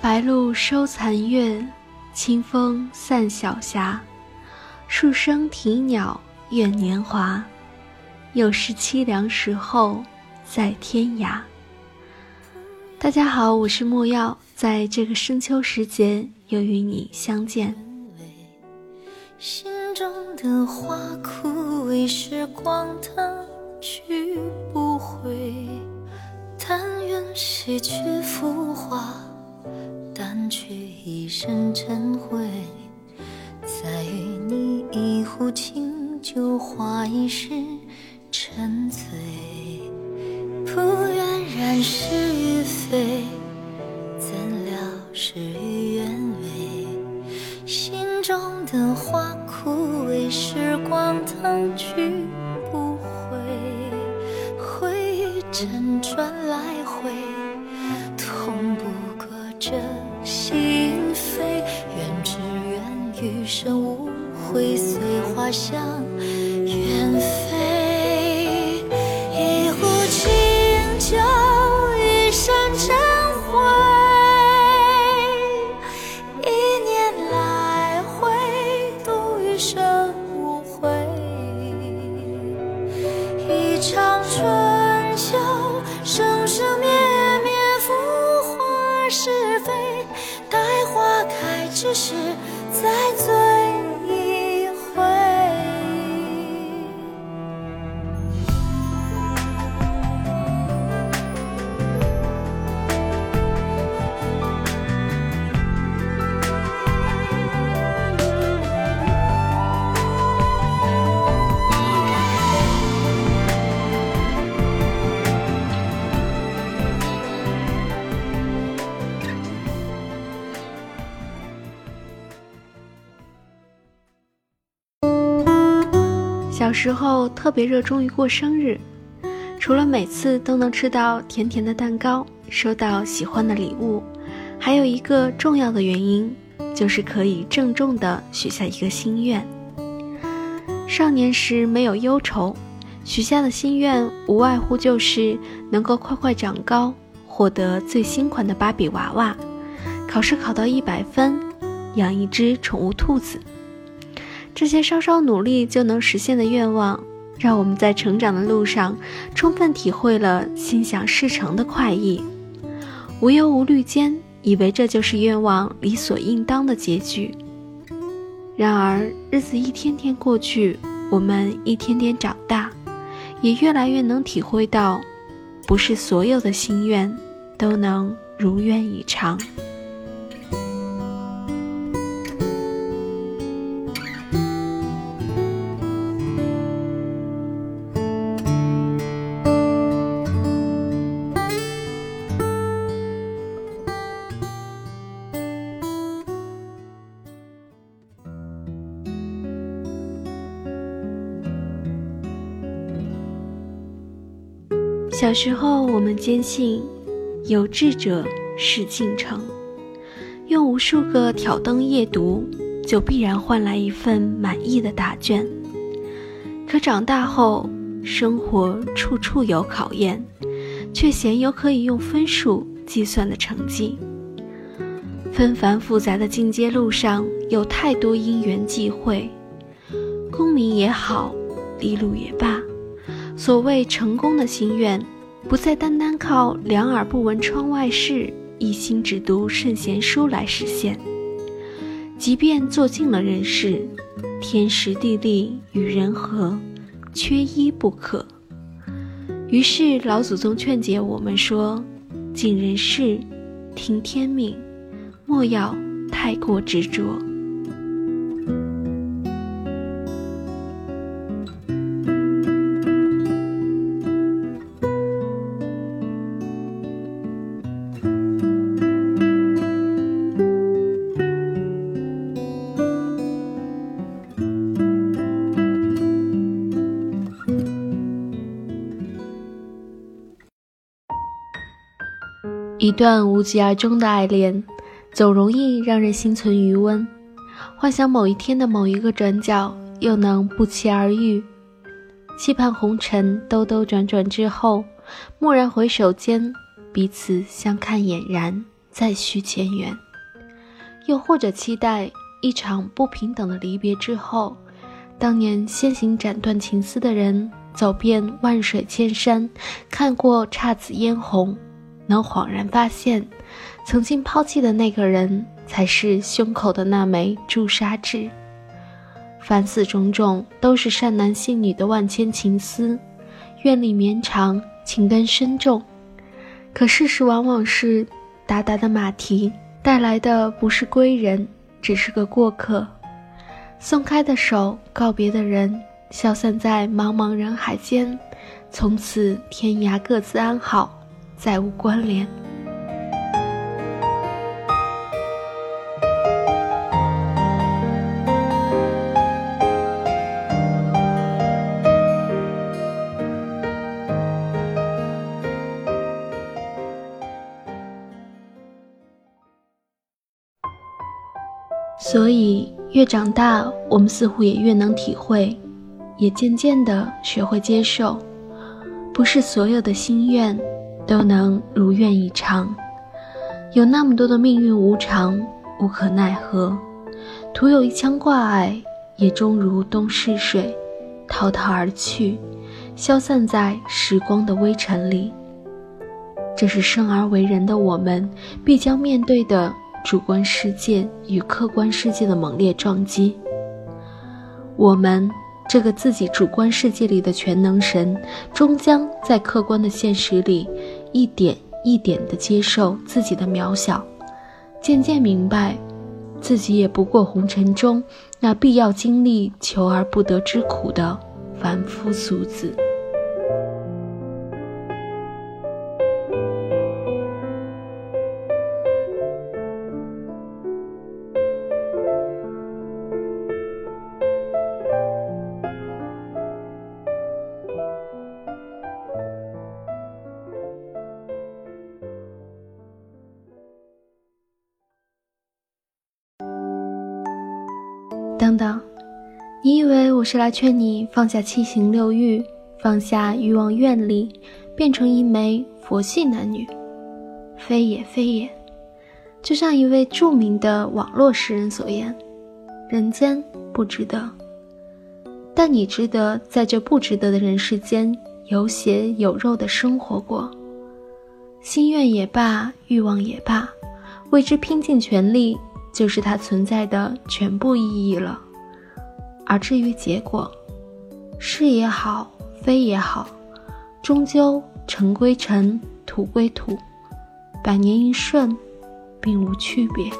白露收残月，清风散晓霞。数声啼鸟怨年华，又是凄凉时候在天涯。大家好，我是莫药，在这个深秋时节又与你相见。心中的花枯萎，时光它去不回。但愿洗去浮华。淡去一身尘灰，再与你一壶清酒，话一世沉醉。不愿染是与非，的花枯萎，时光它去不回，回忆辗转来回，痛不过这。心扉，愿只愿余生无悔，随花香时候特别热衷于过生日，除了每次都能吃到甜甜的蛋糕，收到喜欢的礼物，还有一个重要的原因，就是可以郑重地许下一个心愿。少年时没有忧愁，许下的心愿无外乎就是能够快快长高，获得最新款的芭比娃娃，考试考到一百分，养一只宠物兔子。这些稍稍努力就能实现的愿望，让我们在成长的路上充分体会了心想事成的快意。无忧无虑间，以为这就是愿望理所应当的结局。然而，日子一天天过去，我们一天天长大，也越来越能体会到，不是所有的心愿都能如愿以偿。小时候，我们坚信，有志者事竟成。用无数个挑灯夜读，就必然换来一份满意的答卷。可长大后，生活处处有考验，却鲜有可以用分数计算的成绩。纷繁复杂的进阶路上，有太多因缘际会。功名也好，利禄也罢。所谓成功的心愿，不再单单靠两耳不闻窗外事，一心只读圣贤书来实现。即便做尽了人事，天时地利与人和，缺一不可。于是老祖宗劝解我们说：尽人事，听天命，莫要太过执着。一段无疾而终的爱恋，总容易让人心存余温，幻想某一天的某一个转角又能不期而遇，期盼红尘兜兜转转之后，蓦然回首间，彼此相看俨然，再续前缘。又或者期待一场不平等的离别之后，当年先行斩断情丝的人，走遍万水千山，看过姹紫嫣红，能恍然发现。曾经抛弃的那个人，才是胸口的那枚朱砂痣。凡此种种，都是善男信女的万千情思，愿力绵长，情根深重。可事实往往是，达达的马蹄带来的不是归人，只是个过客。松开的手，告别的人，消散在茫茫人海间，从此天涯各自安好，再无关联。所以，越长大，我们似乎也越能体会，也渐渐地学会接受，不是所有的心愿都能如愿以偿，有那么多的命运无常，无可奈何，徒有一腔挂碍，也终如东逝水，滔滔而去，消散在时光的微尘里。这是生而为人的我们必将面对的。主观世界与客观世界的猛烈撞击，我们这个自己主观世界里的全能神，终将在客观的现实里，一点一点地接受自己的渺小，渐渐明白，自己也不过红尘中那必要经历求而不得之苦的凡夫俗子。等等，你以为我是来劝你放下七情六欲，放下欲望愿力，变成一枚佛系男女？非也非也。就像一位著名的网络诗人所言：“人间不值得，但你值得在这不值得的人世间有血有肉的生活过。心愿也罢，欲望也罢，为之拼尽全力。”就是它存在的全部意义了，而至于结果，是也好，非也好，终究尘归尘，土归土，百年一瞬，并无区别。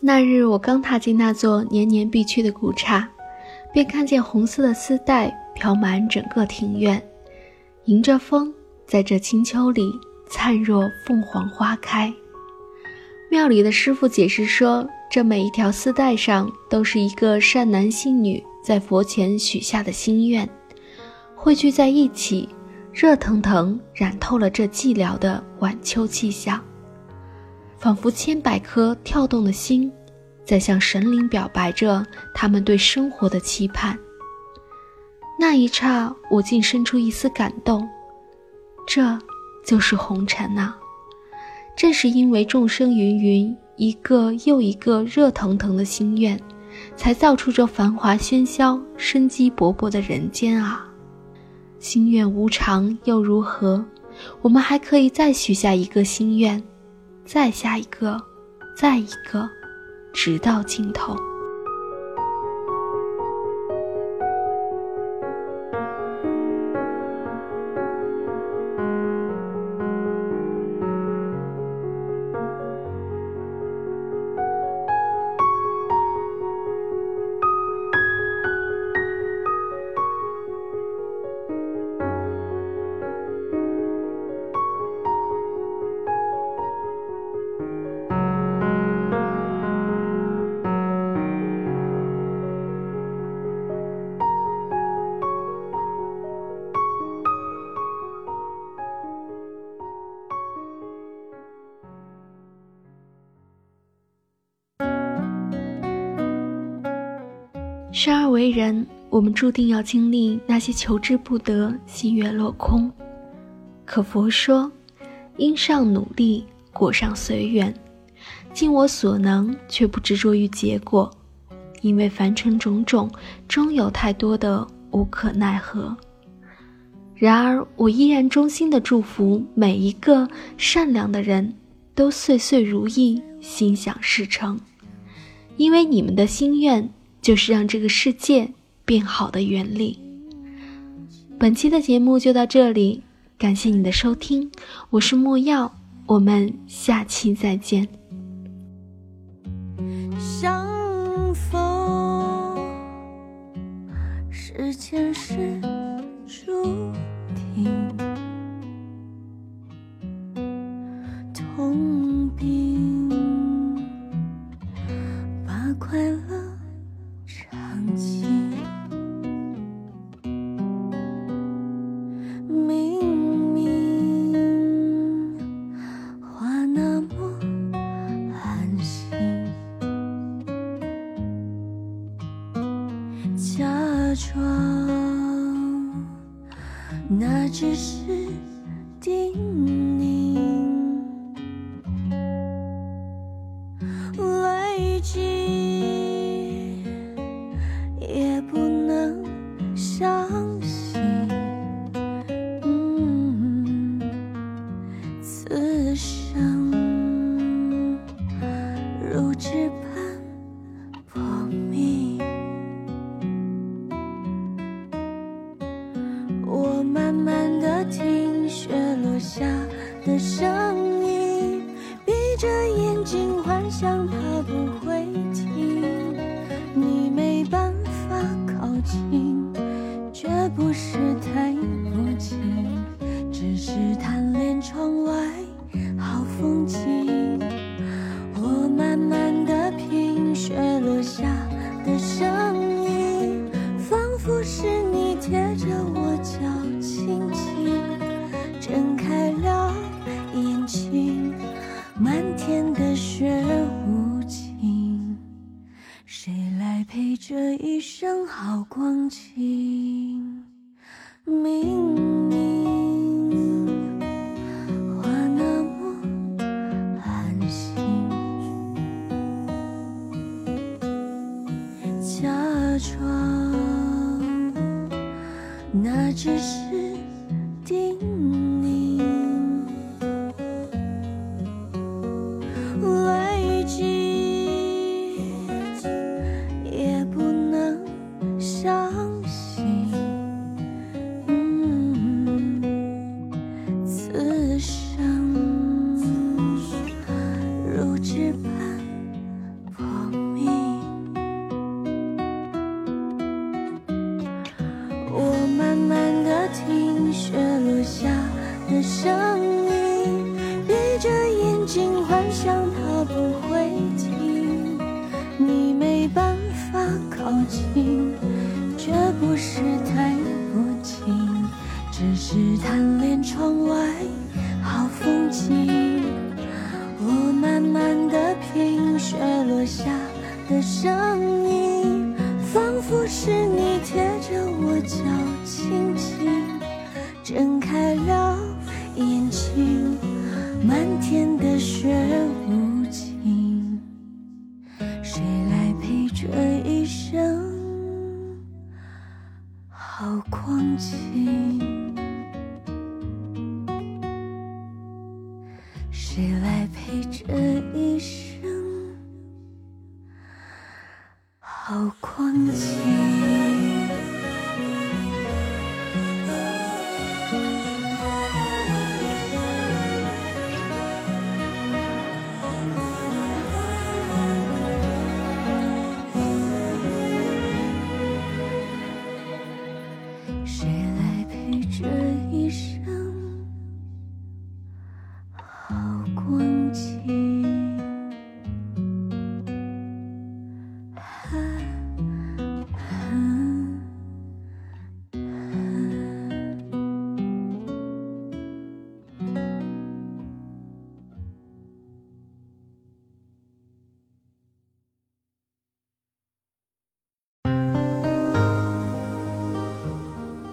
那日我刚踏进那座年年必去的古刹，便看见红色的丝带飘满整个庭院，迎着风，在这清秋里灿若凤凰花开。庙里的师傅解释说，这每一条丝带上都是一个善男信女在佛前许下的心愿，汇聚在一起，热腾腾染透了这寂寥的晚秋气象，仿佛千百颗跳动的心。在向神灵表白着他们对生活的期盼。那一刹，我竟生出一丝感动。这就是红尘呐！正是因为众生芸芸，一个又一个热腾腾的心愿，才造出这繁华喧嚣、生机勃勃的人间啊！心愿无常又如何？我们还可以再许下一个心愿，再下一个，再一个。直到尽头。生而为人，我们注定要经历那些求之不得、心愿落空。可佛说：“因上努力，果上随缘。尽我所能，却不执着于结果，因为凡尘种种，终有太多的无可奈何。”然而，我依然衷心的祝福每一个善良的人都岁岁如意，心想事成。因为你们的心愿，就是让这个世界变好的原理。本期的节目就到这里。感谢你的收听，我是莫药，我们下期再见。相逢是前世注定，痛并把快乐明明话那么寒心，假装那只是叮咛，累积。眼睛幻想它不会漫天的雪无情，谁来陪这一生好光景？明明话那么寒心，假装那只是记也不能相信嗯此生如纸般薄命我慢慢地听雪落下的声音闭着眼尽幻想它不会停，你没办法靠近绝不是太薄情，只是贪恋窗外好风景。我慢慢的品雪落下的声音，仿佛是你贴着我脚轻轻睁开了眼睛，漫天